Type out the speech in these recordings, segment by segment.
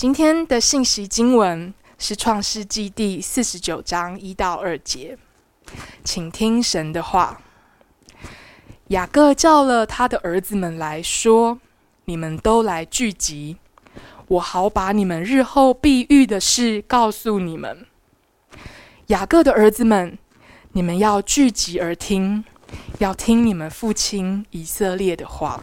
今天的信息经文是创世记第四十九章一到二节，请听神的话。雅各叫了他的儿子们来说：“你们都来聚集，我好把你们日后必遇的事告诉你们。”雅各的儿子们，你们要聚集而听，要听你们父亲以色列的话。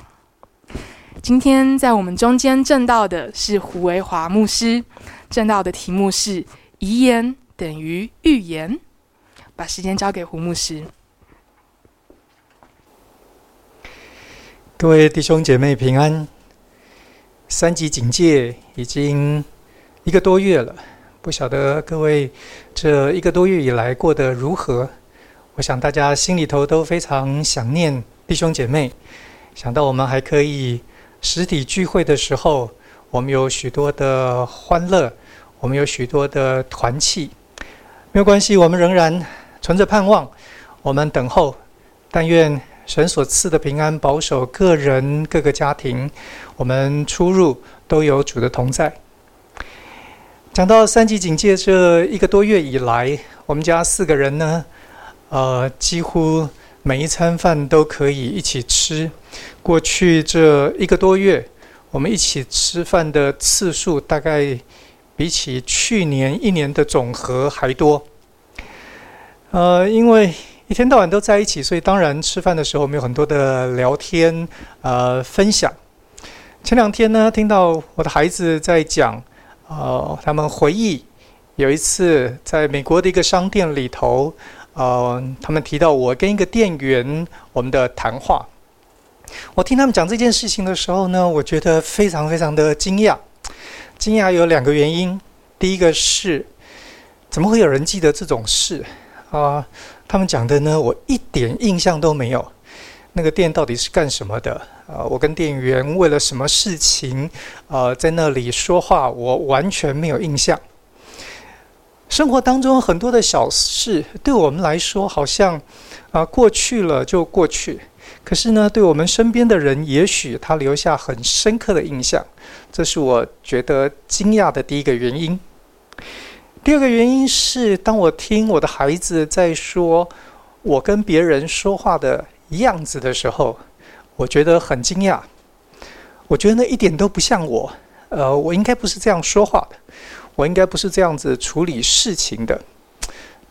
今天在我们中间证道的是胡维华牧师，证道的题目是“遗言等于预言”。把时间交给胡牧师。各位弟兄姐妹平安。三级警戒已经一个多月了，不晓得各位这一个多月以来过得如何？我想大家心里头都非常想念弟兄姐妹，想到我们还可以。实体聚会的时候，我们有许多的欢乐，我们有许多的团契，没有关系，我们仍然存着盼望，我们等候。但愿神所赐的平安保守个人、各个家庭，我们出入都有主的同在。讲到三级警戒这一个多月以来，我们家四个人呢，呃，几乎。每一餐饭都可以一起吃。过去这一个多月，我们一起吃饭的次数大概比起去年一年的总和还多。呃，因为一天到晚都在一起，所以当然吃饭的时候我们有很多的聊天、呃分享。前两天呢，听到我的孩子在讲，呃，他们回忆有一次在美国的一个商店里头。呃，他们提到我跟一个店员我们的谈话，我听他们讲这件事情的时候呢，我觉得非常非常的惊讶。惊讶有两个原因，第一个是怎么会有人记得这种事啊？他们讲的呢，我一点印象都没有。那个店到底是干什么的？啊，我跟店员为了什么事情呃在那里说话，我完全没有印象。生活当中很多的小事，对我们来说好像啊过去了就过去。可是呢，对我们身边的人，也许他留下很深刻的印象。这是我觉得惊讶的第一个原因。第二个原因是，当我听我的孩子在说我跟别人说话的样子的时候，我觉得很惊讶。我觉得那一点都不像我。呃，我应该不是这样说话的。我应该不是这样子处理事情的，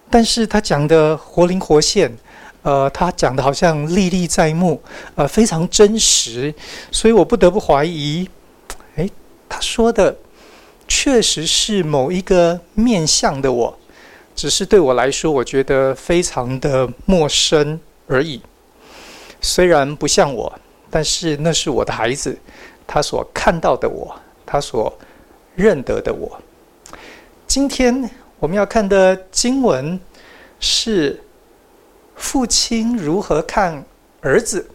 但是他讲的活灵活现，呃，他讲的好像历历在目，呃，非常真实，所以我不得不怀疑，诶，他说的确实是某一个面向的我，只是对我来说，我觉得非常的陌生而已。虽然不像我，但是那是我的孩子，他所看到的我，他所认得的我。今天我们要看的经文是父亲如何看儿子。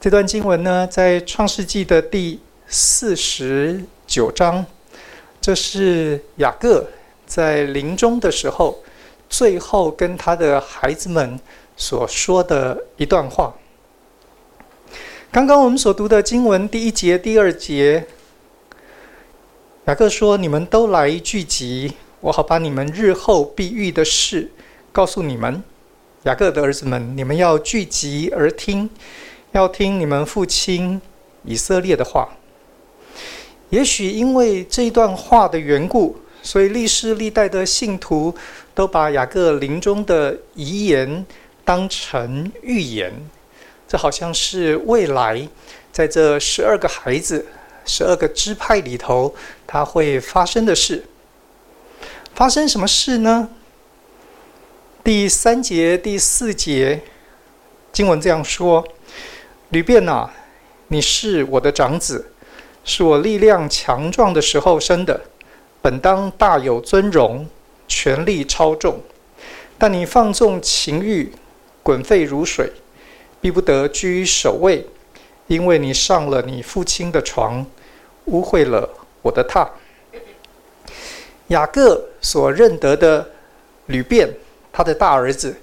这段经文呢，在创世纪的第四十九章，这是雅各在临终的时候，最后跟他的孩子们所说的一段话。刚刚我们所读的经文第一节、第二节。雅各说：“你们都来聚集，我好把你们日后必遇的事告诉你们。雅各的儿子们，你们要聚集而听，要听你们父亲以色列的话。也许因为这一段话的缘故，所以历世历代的信徒都把雅各临终的遗言当成预言。这好像是未来在这十二个孩子。”十二个支派里头，它会发生的事，发生什么事呢？第三节、第四节经文这样说：“吕便啊，你是我的长子，是我力量强壮的时候生的，本当大有尊荣，权力超重。但你放纵情欲，滚沸如水，必不得居首位。”因为你上了你父亲的床，污秽了我的榻。雅各所认得的吕便，他的大儿子，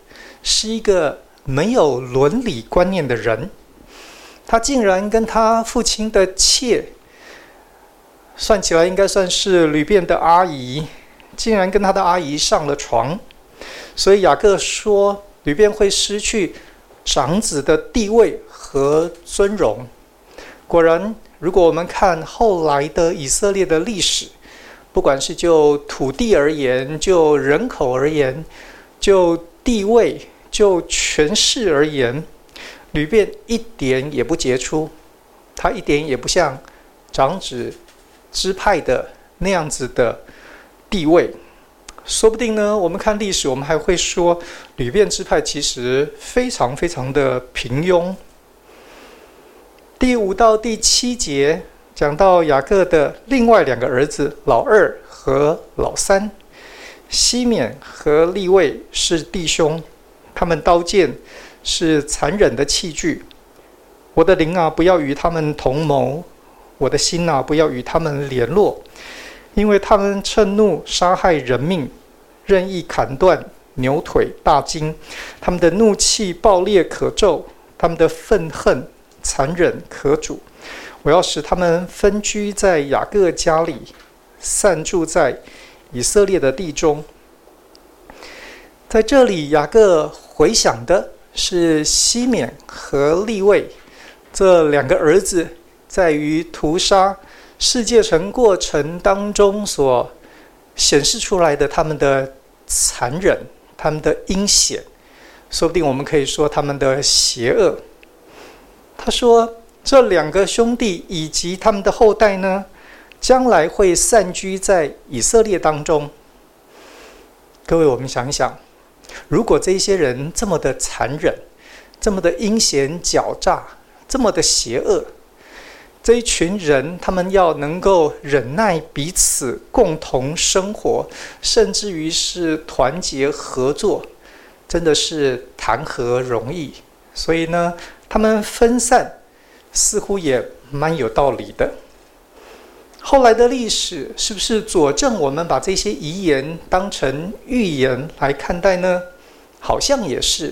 是一个没有伦理观念的人。他竟然跟他父亲的妾算起来应该算是吕便的阿姨，竟然跟他的阿姨上了床，所以雅各说吕便会失去长子的地位和尊荣。果然，如果我们看后来的以色列的历史，不管是就土地而言，就人口而言，就地位、就权势而言，吕便一点也不杰出，他一点也不像长子支派的那样子的地位。说不定呢，我们看历史，我们还会说吕便支派其实非常非常的平庸。第五到第七节。讲到雅各的另外两个儿子老二和老三，西缅和利未是弟兄，他们刀剑是残忍的器具。我的灵啊，不要与他们同谋；我的心啊，不要与他们联络，因为他们趁怒杀害人命，任意砍断牛腿大筋。他们的怒气暴烈可咒，他们的愤恨残忍可主。我要使他们分居在雅各家里，散住在以色列的地中。在这里，雅各回想的是西缅和利未这两个儿子，在于屠杀世界城过程当中所显示出来的他们的残忍、他们的阴险，说不定我们可以说他们的邪恶。他说。这两个兄弟以及他们的后代呢，将来会散居在以色列当中。各位，我们想一想，如果这些人这么的残忍，这么的阴险狡诈，这么的邪恶，这一群人他们要能够忍耐彼此共同生活，甚至于是团结合作，真的是谈何容易？所以呢，他们分散。似乎也蛮有道理的。后来的历史是不是佐证我们把这些遗言当成预言来看待呢？好像也是，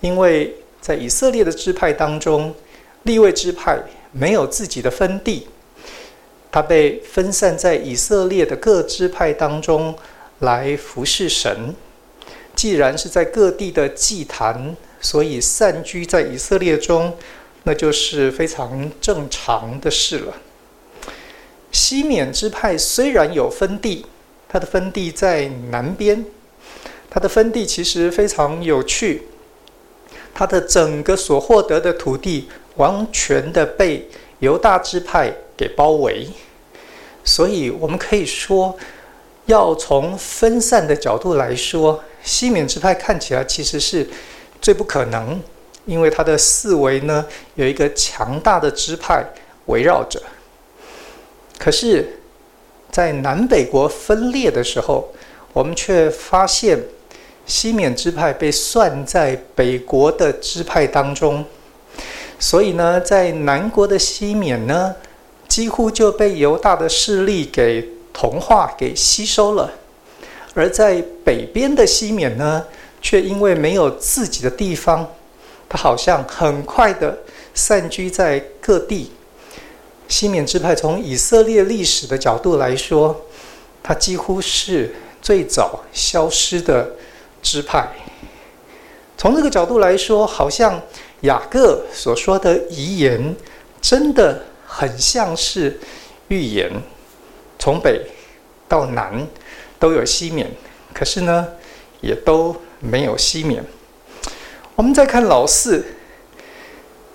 因为在以色列的支派当中，利未支派没有自己的分地，他被分散在以色列的各支派当中来服侍神。既然是在各地的祭坛，所以散居在以色列中。那就是非常正常的事了。西缅支派虽然有分地，它的分地在南边，它的分地其实非常有趣。它的整个所获得的土地完全的被犹大支派给包围，所以我们可以说，要从分散的角度来说，西缅支派看起来其实是最不可能。因为他的四围呢，有一个强大的支派围绕着，可是，在南北国分裂的时候，我们却发现西缅支派被算在北国的支派当中，所以呢，在南国的西缅呢，几乎就被犹大的势力给同化、给吸收了；而在北边的西缅呢，却因为没有自己的地方。他好像很快的散居在各地。西缅支派从以色列历史的角度来说，它几乎是最早消失的支派。从这个角度来说，好像雅各所说的遗言，真的很像是预言。从北到南都有西缅，可是呢，也都没有西缅。我们再看老四，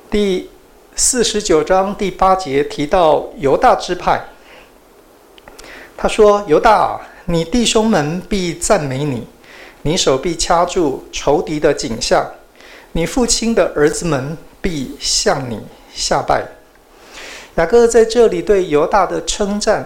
第四十九章第八节提到犹大支派。他说：“犹大，你弟兄们必赞美你，你手臂掐住仇敌的颈项，你父亲的儿子们必向你下拜。”雅各在这里对犹大的称赞，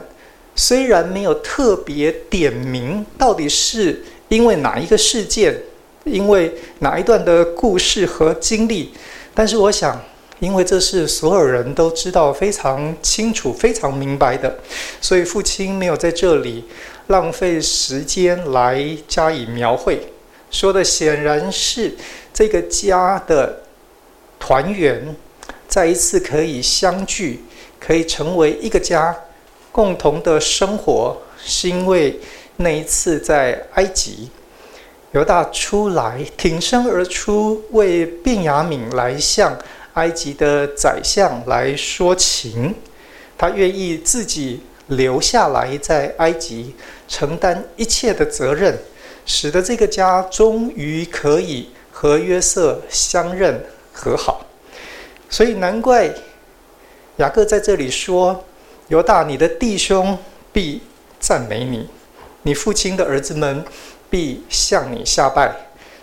虽然没有特别点名，到底是因为哪一个事件？因为哪一段的故事和经历，但是我想，因为这是所有人都知道非常清楚、非常明白的，所以父亲没有在这里浪费时间来加以描绘。说的显然是这个家的团圆，再一次可以相聚，可以成为一个家，共同的生活，是因为那一次在埃及，犹大出来挺身而出，为便雅悯来向埃及的宰相来说情，他愿意自己留下来在埃及承担一切的责任，使得这个家终于可以和约瑟相认和好。所以难怪雅各在这里说：“犹大，你的弟兄必赞美你，你父亲的儿子们必向你下拜，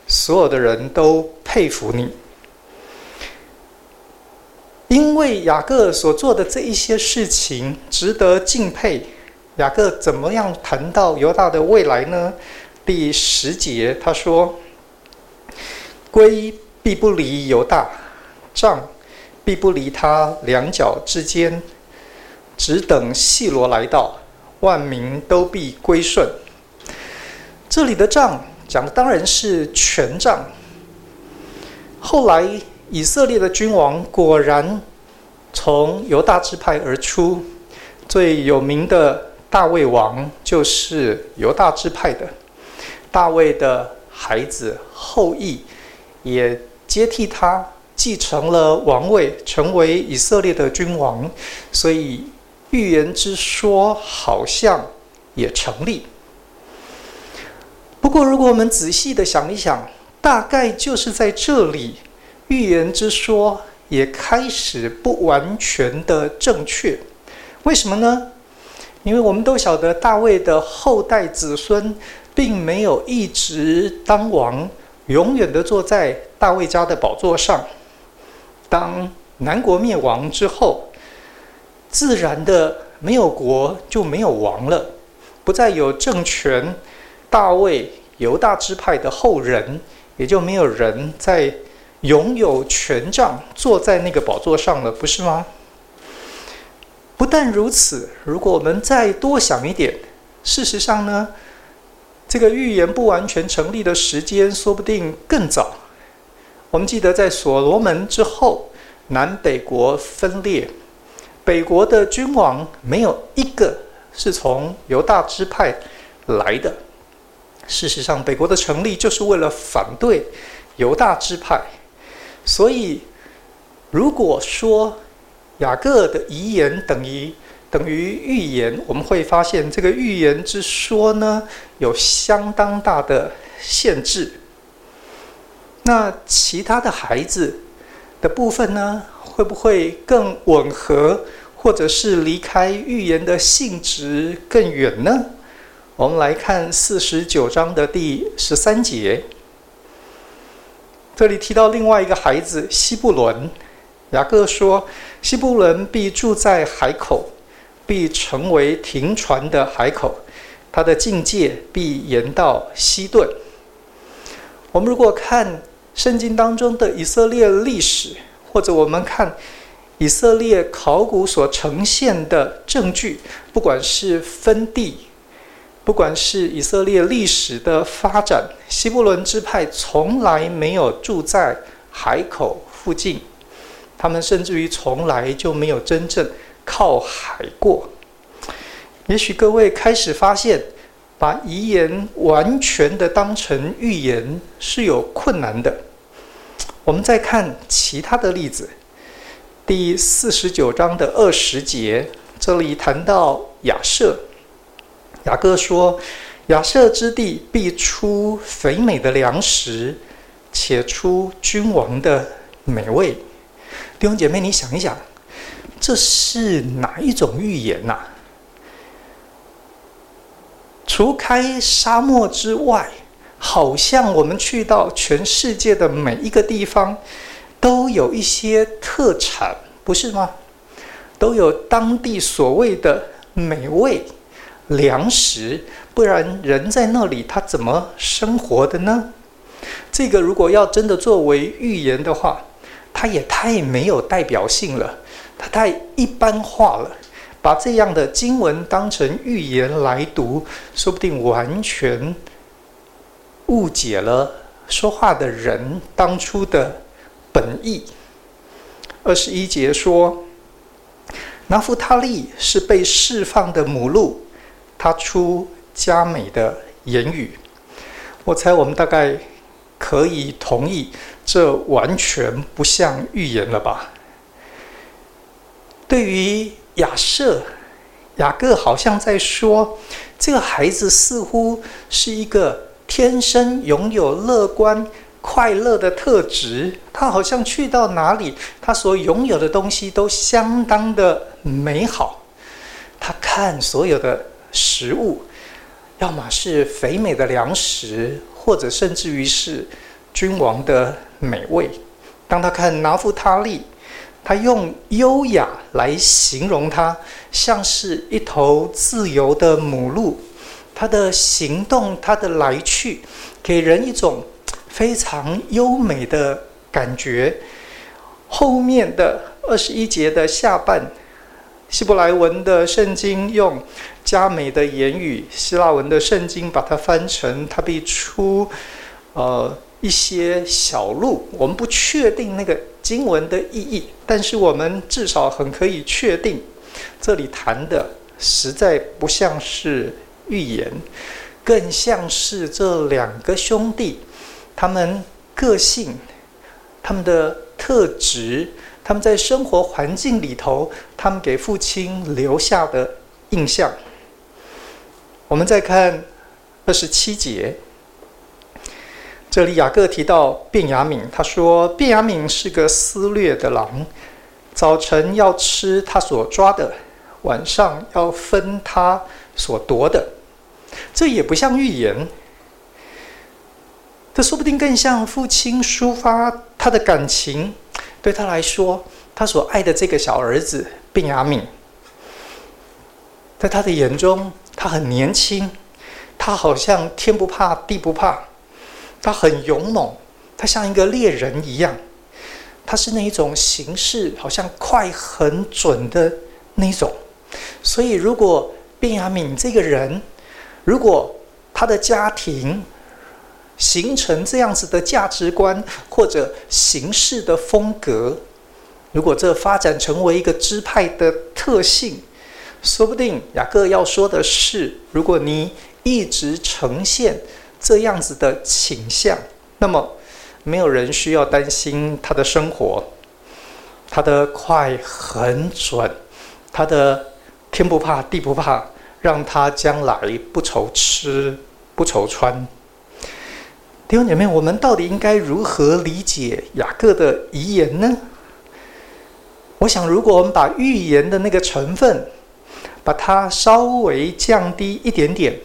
所有的人都佩服你。”因为雅各所做的这一些事情值得敬佩，雅各怎么样谈到犹大的未来呢？第十节他说：“圭必不离犹大，杖必不离他两脚之间，只等细罗来到，万民都必归顺。”这里的杖讲的当然是权杖。后来。以色列的君王果然从犹大支派而出，最有名的大卫王就是犹大支派的。大卫的孩子后裔也接替他继承了王位，成为以色列的君王，所以预言之说好像也成立。不过，如果我们仔细的想一想，大概就是在这里。预言之说也开始不完全的正确，为什么呢？因为我们都晓得大卫的后代子孙并没有一直当王，永远的坐在大卫家的宝座上。当南国灭亡之后，自然的没有国就没有王了，不再有政权，大卫犹大支派的后人也就没有人在。拥有权杖，坐在那个宝座上了，不是吗？不但如此，如果我们再多想一点，事实上呢，这个预言不完全成立的时间，说不定更早。我们记得，在所罗门之后，南北国分裂，北国的君王没有一个是从犹大支派来的。事实上，北国的成立就是为了反对犹大支派。所以，如果说雅各的遗言等于等于预言，我们会发现这个预言之说呢，有相当大的限制。那其他的孩子的部分呢，会不会更吻合，或者是离开预言的性质更远呢？我们来看四十九章的第十三节。这里提到另外一个孩子西布伦，雅各说：“西布伦必住在海口，必成为停船的海口，他的境界必延到西顿。”我们如果看圣经当中的以色列历史，或者我们看以色列考古所呈现的证据，不管是分地。不管是以色列历史的发展，西布伦支派从来没有住在海口附近，他们甚至于从来就没有真正靠海过。也许各位开始发现，把遗言完全的当成预言是有困难的。我们再看其他的例子，第四十九章的二十节，这里谈到亚设。雅各说：“亚设之地必出肥美的粮食，且出君王的美味。”弟兄姐妹，你想一想，这是哪一种预言呐？除开沙漠之外，好像我们去到全世界的每一个地方，都有一些特产，不是吗？都有当地所谓的美味。粮食，不然人在那里他怎么生活的呢？这个如果要真的作为预言的话，它也太没有代表性了，它太一般化了。把这样的经文当成预言来读，说不定完全误解了说话的人当初的本意。二十一节说。拿夫他利是被释放的母鹿，他出佳美的言语。我猜我们大概可以同意，这完全不像预言了吧？对于亚设，雅各好像在说，这个孩子似乎是一个天生拥有乐观、快乐的特质。他好像去到哪里，他所拥有的东西都相当的美好。他看所有的食物，要么是肥美的粮食，或者甚至于是君王的美味。当他看拿夫他利，他用优雅来形容他，像是一头自由的母鹿。他的行动，他的来去，给人一种非常优美的感觉。后面的二十一节的下半，希伯来文的圣经用加美的言语，希腊文的圣经把它翻成，他必出呃一些小路。我们不确定那个。经文的意义，但是我们至少很可以确定，这里谈的实在不像是预言，更像是这两个兄弟，他们个性、他们的特质、他们在生活环境里头，他们给父亲留下的印象。我们再看二十七节。这里雅各提到便雅悯，他说便雅悯是个撕裂的狼，早晨要吃他所抓的，晚上要分他所夺的。这也不像预言，这说不定更像父亲抒发他的感情。对他来说，他所爱的这个小儿子便雅悯，在他的眼中，他很年轻，他好像天不怕地不怕。他很勇猛，他像一个猎人一样，他是那一种行事好像快很准的那种。所以，如果便雅敏这个人，如果他的家庭形成这样子的价值观或者行事的风格，如果这发展成为一个支派的特性，说不定雅各要说的是：如果你一直呈现。这样子的倾向，那么没有人需要担心他的生活，他的快很准，他的天不怕地不怕，让他将来不愁吃不愁穿。弟兄姐妹，我们到底应该如何理解雅各的遗言呢？我想，如果我们把预言的那个成分，把它稍微降低一点点。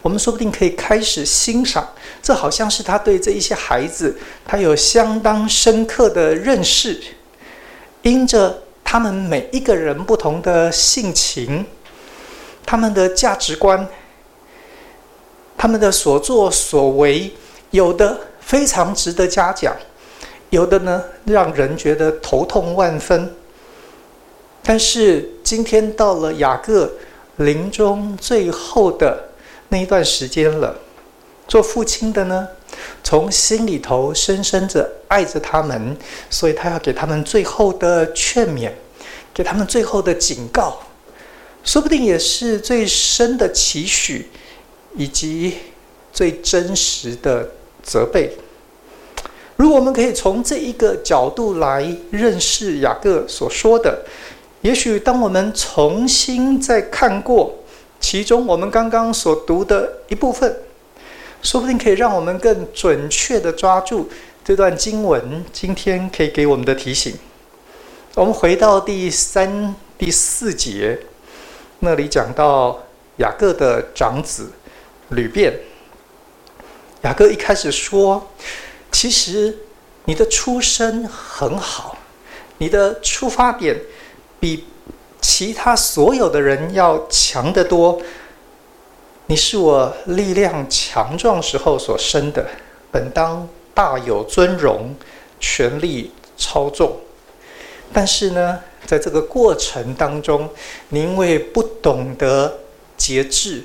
我们说不定可以开始欣赏，这好像是他对这一些孩子，他有相当深刻的认识。因着他们每一个人不同的性情，他们的价值观，他们的所作所为，有的非常值得嘉奖，有的呢让人觉得头痛万分。但是今天到了雅各临终最后的。那一段时间了，做父亲的呢，从心里头深深着爱着他们，所以他要给他们最后的劝勉，给他们最后的警告，说不定也是最深的期许，以及最真实的责备。如果我们可以从这一个角度来认识雅各所说的，也许当我们重新再看过。其中，我们刚刚所读的一部分，说不定可以让我们更准确地抓住这段经文今天可以给我们的提醒。我们回到第三、第四节，那里讲到雅各的长子吕便。雅各一开始说：“其实你的出身很好，你的出发点比……”其他所有的人要强得多。你是我力量强壮时候所生的，本当大有尊荣，权力超重。但是呢，在这个过程当中，你因为不懂得节制，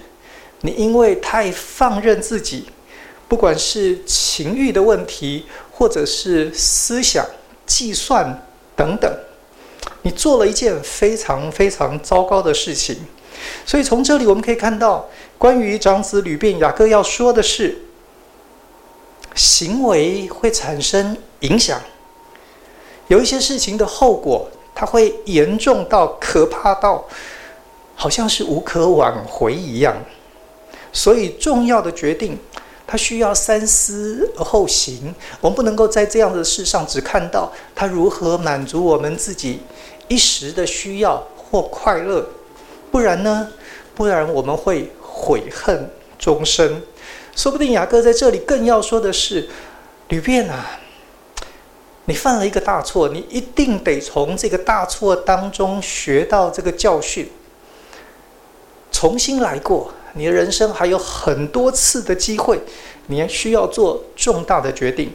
你因为太放任自己，不管是情欲的问题，或者是思想计算等等。你做了一件非常非常糟糕的事情。所以从这里我们可以看到，关于长子吕便雅各要说的是，行为会产生影响，有一些事情的后果，它会严重到可怕到，好像是无可挽回一样。所以重要的决定，它需要三思而后行。我们不能够在这样的事上只看到它如何满足我们自己一时的需要或快乐。不然呢？不然我们会悔恨终生。说不定雅各在这里更要说的是：吕便啊，你犯了一个大错，你一定得从这个大错当中学到这个教训，重新来过。你的人生还有很多次的机会，你还需要做重大的决定，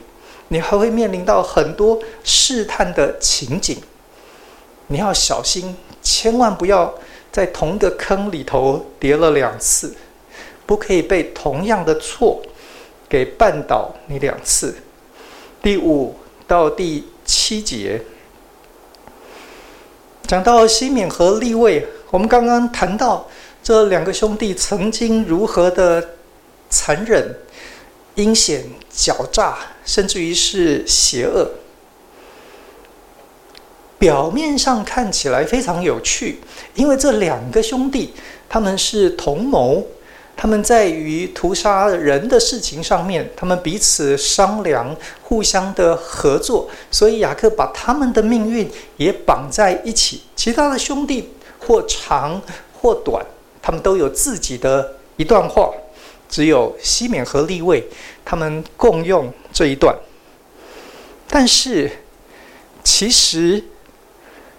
你还会面临到很多试探的情景，你要小心，千万不要。在同一个坑里头跌了两次，不可以被同样的错给绊倒你两次。第五到第七节讲到西缅和利未，我们刚刚谈到这两个兄弟曾经如何的残忍、阴险、狡诈，甚至于是邪恶。表面上看起来非常有趣，因为这两个兄弟他们是同谋，他们在于屠杀人的事情上面，他们彼此商量，互相的合作，所以雅各把他们的命运也绑在一起。其他的兄弟或长或短，他们都有自己的一段话，只有西缅和利未他们共用这一段。但是其实。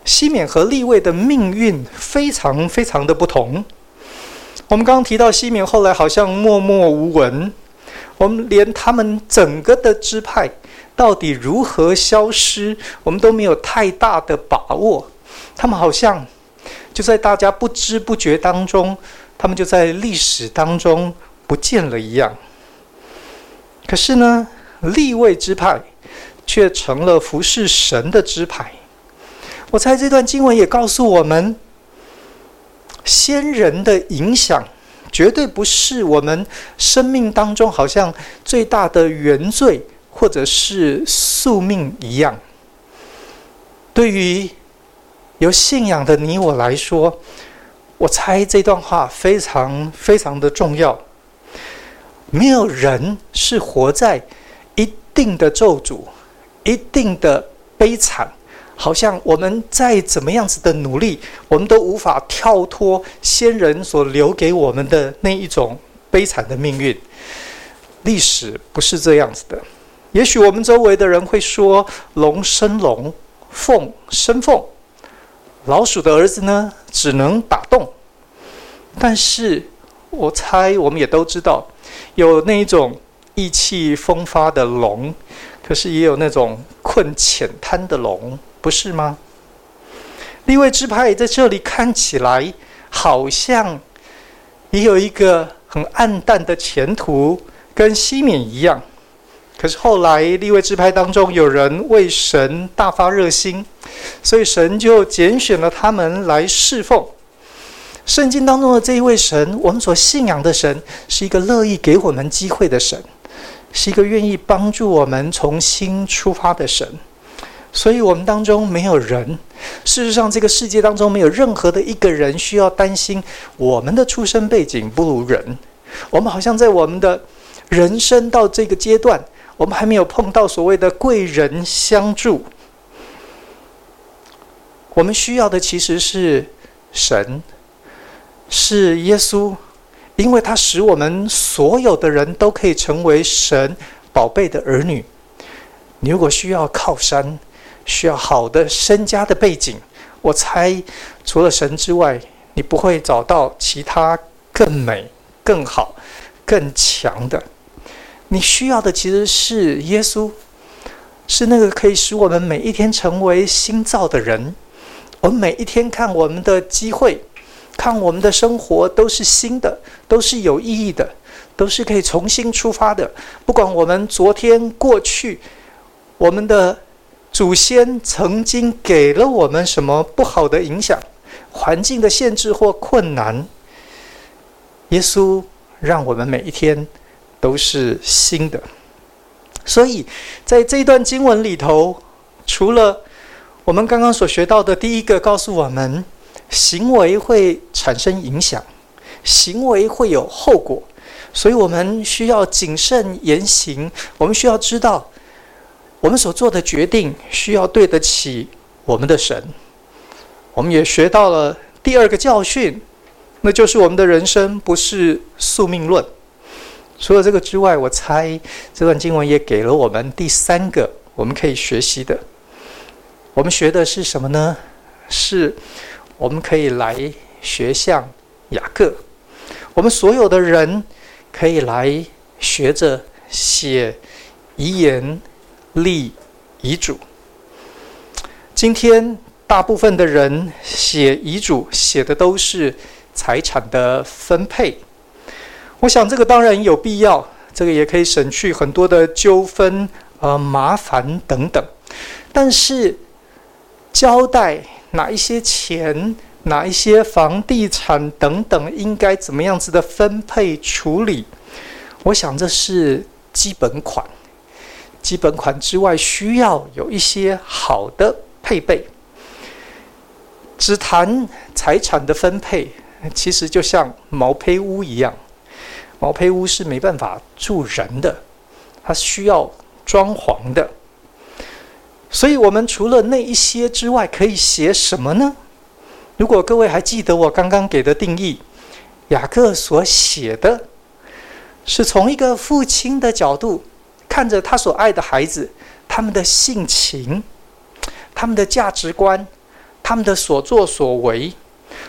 西缅和利未的命运非常非常的不同。我们刚刚提到西缅后来好像默默无闻，我们连他们整个的支派到底如何消失，我们都没有太大的把握。他们好像就在大家不知不觉当中，他们就在历史当中不见了一样。可是呢，利未支派却成了服侍神的支派。我猜这段经文也告诉我们，先人的影响绝对不是我们生命当中好像最大的原罪或者是宿命一样。对于有信仰的你我来说，我猜这段话非常非常的重要。没有人是活在一定的咒诅、一定的悲惨。好像我们再怎么样子的努力，我们都无法跳脱先人所留给我们的那一种悲惨的命运。历史不是这样子的。也许我们周围的人会说：“龙生龙，凤生凤，老鼠的儿子呢，只能打洞。”但是我猜我们也都知道，有那一种意气风发的龙，可是也有那种困浅滩的龙。不是吗？利未支派在这里看起来好像也有一个很暗淡的前途，跟西缅一样。可是后来利未支派当中有人为神大发热心，所以神就拣选了他们来侍奉。圣经当中的这一位神，我们所信仰的神，是一个乐意给我们机会的神，是一个愿意帮助我们重新出发的神。所以，我们当中没有人。事实上，这个世界当中没有任何的一个人需要担心我们的出生背景不如人。我们好像在我们的人生到这个阶段，我们还没有碰到所谓的贵人相助。我们需要的其实是神，是耶稣，因为他使我们所有的人都可以成为神宝贝的儿女。你如果需要靠山，需要好的身家的背景，我猜除了神之外，你不会找到其他更美、更好、更强的。你需要的其实是耶稣，是那个可以使我们每一天成为新造的人。我们每一天看我们的机会，看我们的生活都是新的，都是有意义的，都是可以重新出发的。不管我们昨天过去，我们的。祖先曾经给了我们什么不好的影响、环境的限制或困难。耶稣让我们每一天都是新的。所以，在这一段经文里头，除了我们刚刚所学到的第一个，告诉我们行为会产生影响，行为会有后果，所以我们需要谨慎言行。我们需要知道，我们所做的决定需要对得起我们的神。我们也学到了第二个教训，那就是我们的人生不是宿命论。除了这个之外，我猜这段经文也给了我们第三个我们可以学习的。我们学的是什么呢？是我们可以来学像雅各，我们所有的人可以来学着写遗言、立遗嘱。今天大部分的人写遗嘱写的都是财产的分配。我想这个当然有必要，这个也可以省去很多的纠纷、呃麻烦等等。但是交代哪一些钱、哪一些房地产等等应该怎么样子的分配处理，我想这是基本款。基本款之外，需要有一些好的配备。只谈财产的分配，其实就像毛坯屋一样。毛坯屋是没办法住人的，它需要装潢的。所以，我们除了那一些之外，可以写什么呢？如果各位还记得我刚刚给的定义，雅各所写的，是从一个父亲的角度，看着他所爱的孩子，他们的性情、他们的价值观、他们的所作所为，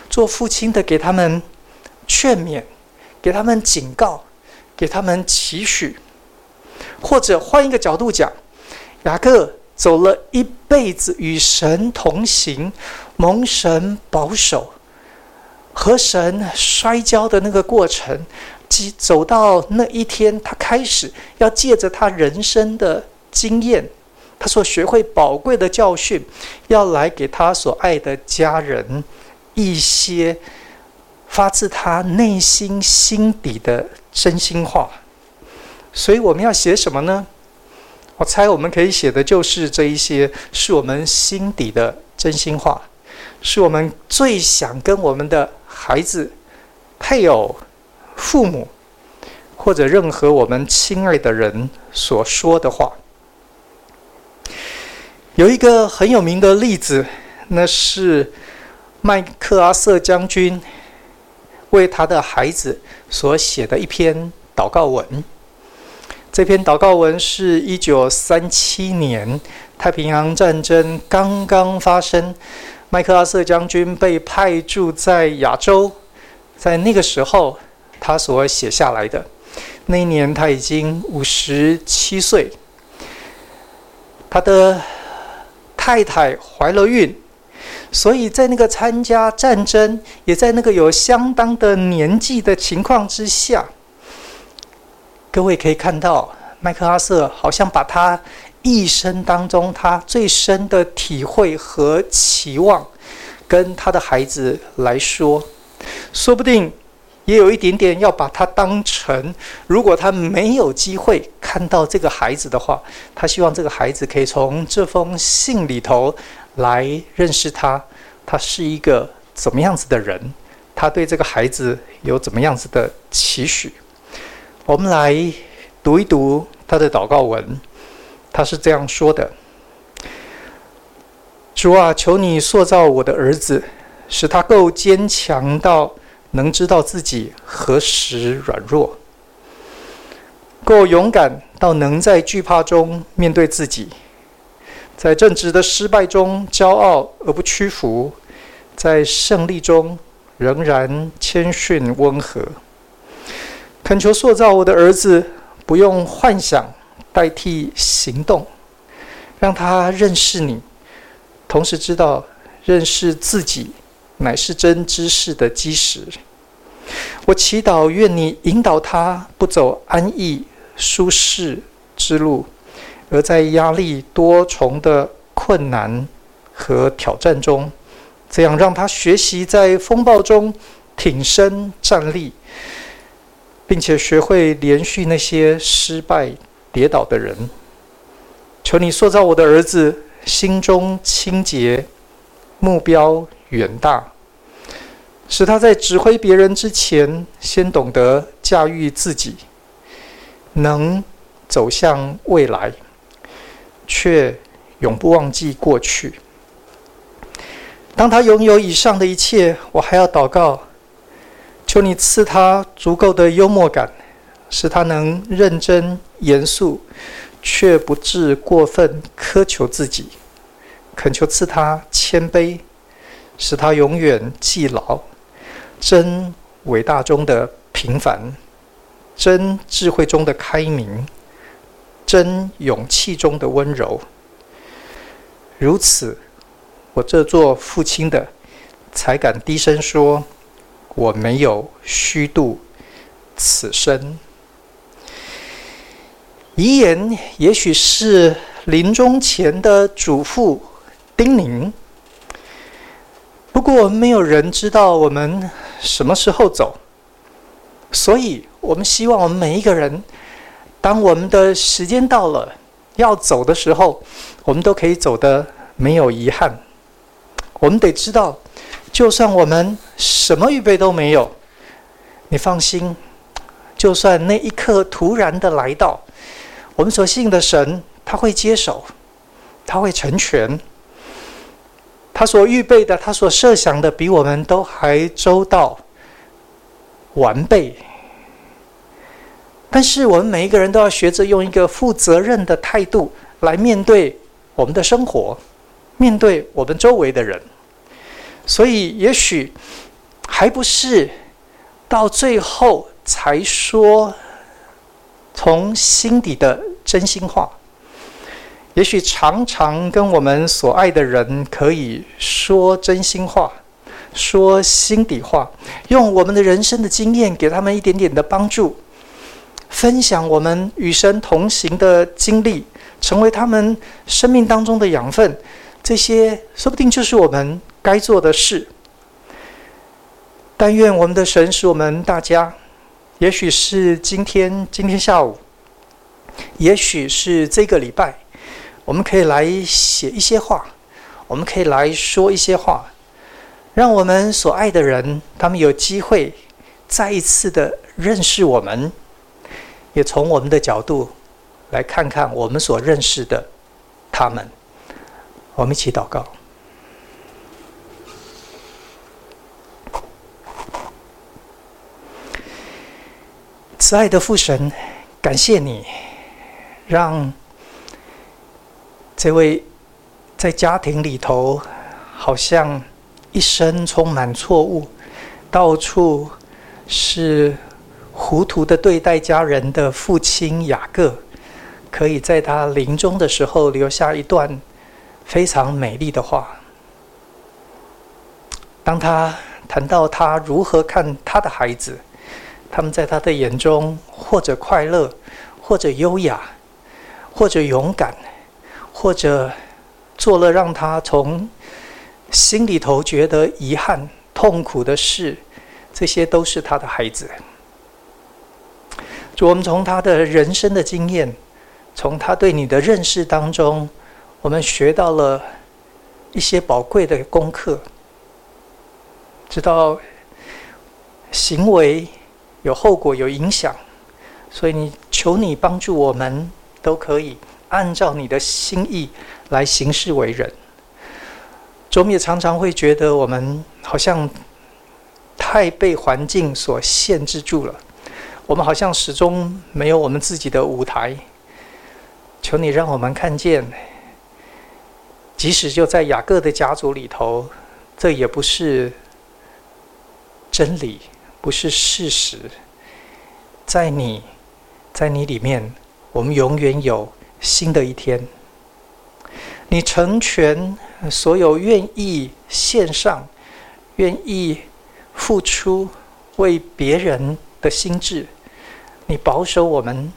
做父亲的给他们劝勉。给他们警告，给他们期许，或者换一个角度讲，雅各走了一辈子与神同行，蒙神保守，和神摔跤的那个过程，即走到那一天，他开始要借着他人生的经验，他所学会宝贵的教训，要来给他所爱的家人一些。发自他内心心底的真心话，所以我们要写什么呢？我猜我们可以写的就是这一些，是我们心底的真心话，是我们最想跟我们的孩子、配偶、父母，或者任何我们亲爱的人所说的话。有一个很有名的例子，那是麦克阿瑟将军。为他的孩子所写的一篇祷告文。这篇祷告文是一九三七年太平洋战争刚刚发生，麦克阿瑟将军被派驻在亚洲，在那个时候他所写下来的。那一年他已经五十七岁，他的太太怀了孕。所以在那个参加战争，也在那个有相当的年纪的情况之下，各位可以看到，麦克阿瑟好像把他一生当中他最深的体会和期望，跟他的孩子来说，说不定也有一点点要把他当成，如果他没有机会看到这个孩子的话，他希望这个孩子可以从这封信里头。来认识他，他是一个怎么样子的人？他对这个孩子有怎么样子的期许？我们来读一读他的祷告文。他是这样说的：“主啊，求你塑造我的儿子，使他够坚强到能知道自己何时软弱，够勇敢到能在惧怕中面对自己。”在正直的失败中骄傲而不屈服，在胜利中仍然谦逊温和。恳求塑造我的儿子，不用幻想代替行动，让他认识你，同时知道认识自己乃是真知识的基石。我祈祷，愿你引导他不走安逸舒适之路。而在压力多重的困难和挑战中，这样让他学习在风暴中挺身站立，并且学会连续那些失败跌倒的人。求你塑造我的儿子，心中清洁，目标远大，使他在指挥别人之前，先懂得驾驭自己，能走向未来，却永不忘记过去。当他拥有以上的一切，我还要祷告，求你赐他足够的幽默感，使他能认真严肃。却不致过分苛求自己，恳求赐他谦卑，使他永远记牢真伟大中的平凡，真智慧中的开明，真勇气中的温柔。如此，我这做父亲的才敢低声说：“我没有虚度此生。”遗言也许是临终前的嘱咐叮咛，不过没有人知道我们什么时候走，所以我们希望我们每一个人，当我们的时间到了要走的时候，我们都可以走得没有遗憾。我们得知道，就算我们什么预备都没有，你放心，就算那一刻突然的来到。我们所信的神，他会接手，他会成全。他所预备的，他所设想的，比我们都还周到、完备。但是，我们每一个人都要学着用一个负责任的态度来面对我们的生活，面对我们周围的人。所以，也许还不是到最后才说。从心底的真心话，也许常常跟我们所爱的人可以说真心话，说心底话，用我们的人生的经验给他们一点点的帮助，分享我们与神同行的经历，成为他们生命当中的养分。这些说不定就是我们该做的事。但愿我们的神使我们大家。也许是今天，今天下午，也许是这个礼拜，我们可以来写一些话，我们可以来说一些话，让我们所爱的人，他们有机会再一次的认识我们，也从我们的角度来看看我们所认识的他们。我们一起祷告。慈爱的父神，感谢你，让这位在家庭里头好像一生充满错误、到处是糊涂的对待家人的父亲雅各，可以在他临终的时候留下一段非常美丽的话。当他谈到他如何看他的孩子。他们在他的眼中，或者快乐，或者优雅，或者勇敢，或者做了让他从心里头觉得遗憾、痛苦的事，这些都是他的孩子。主，我们从他的人生的经验，从他对你的认识当中，我们学到了一些宝贵的功课，知道行为。有后果，有影响，所以你求你帮助我们，都可以按照你的心意来行事为人。我们也常常会觉得我们好像太被环境所限制住了，我们好像始终没有我们自己的舞台。求你让我们看见，即使就在雅各的家族里头，这也不是真理。不是事实，在你，在你里面，我们永远有新的一天。你成全所有愿意献上、愿意付出为别人的心志。你保守我们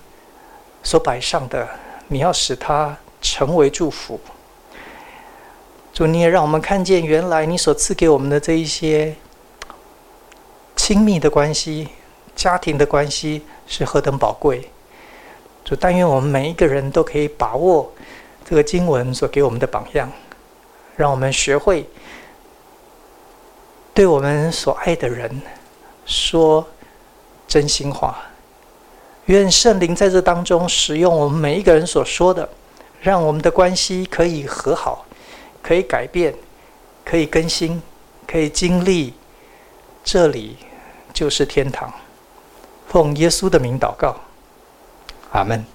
所摆上的，你要使它成为祝福。主，你也让我们看见，原来你所赐给我们的这一些亲密的关系、家庭的关系是何等宝贵。就，但愿我们每一个人都可以把握这个经文所给我们的榜样，让我们学会对我们所爱的人说真心话。愿圣灵在这当中使用我们每一个人所说的，让我们的关系可以和好，可以改变，可以更新，可以经历。这里就是天堂。奉耶稣的名祷告。阿门。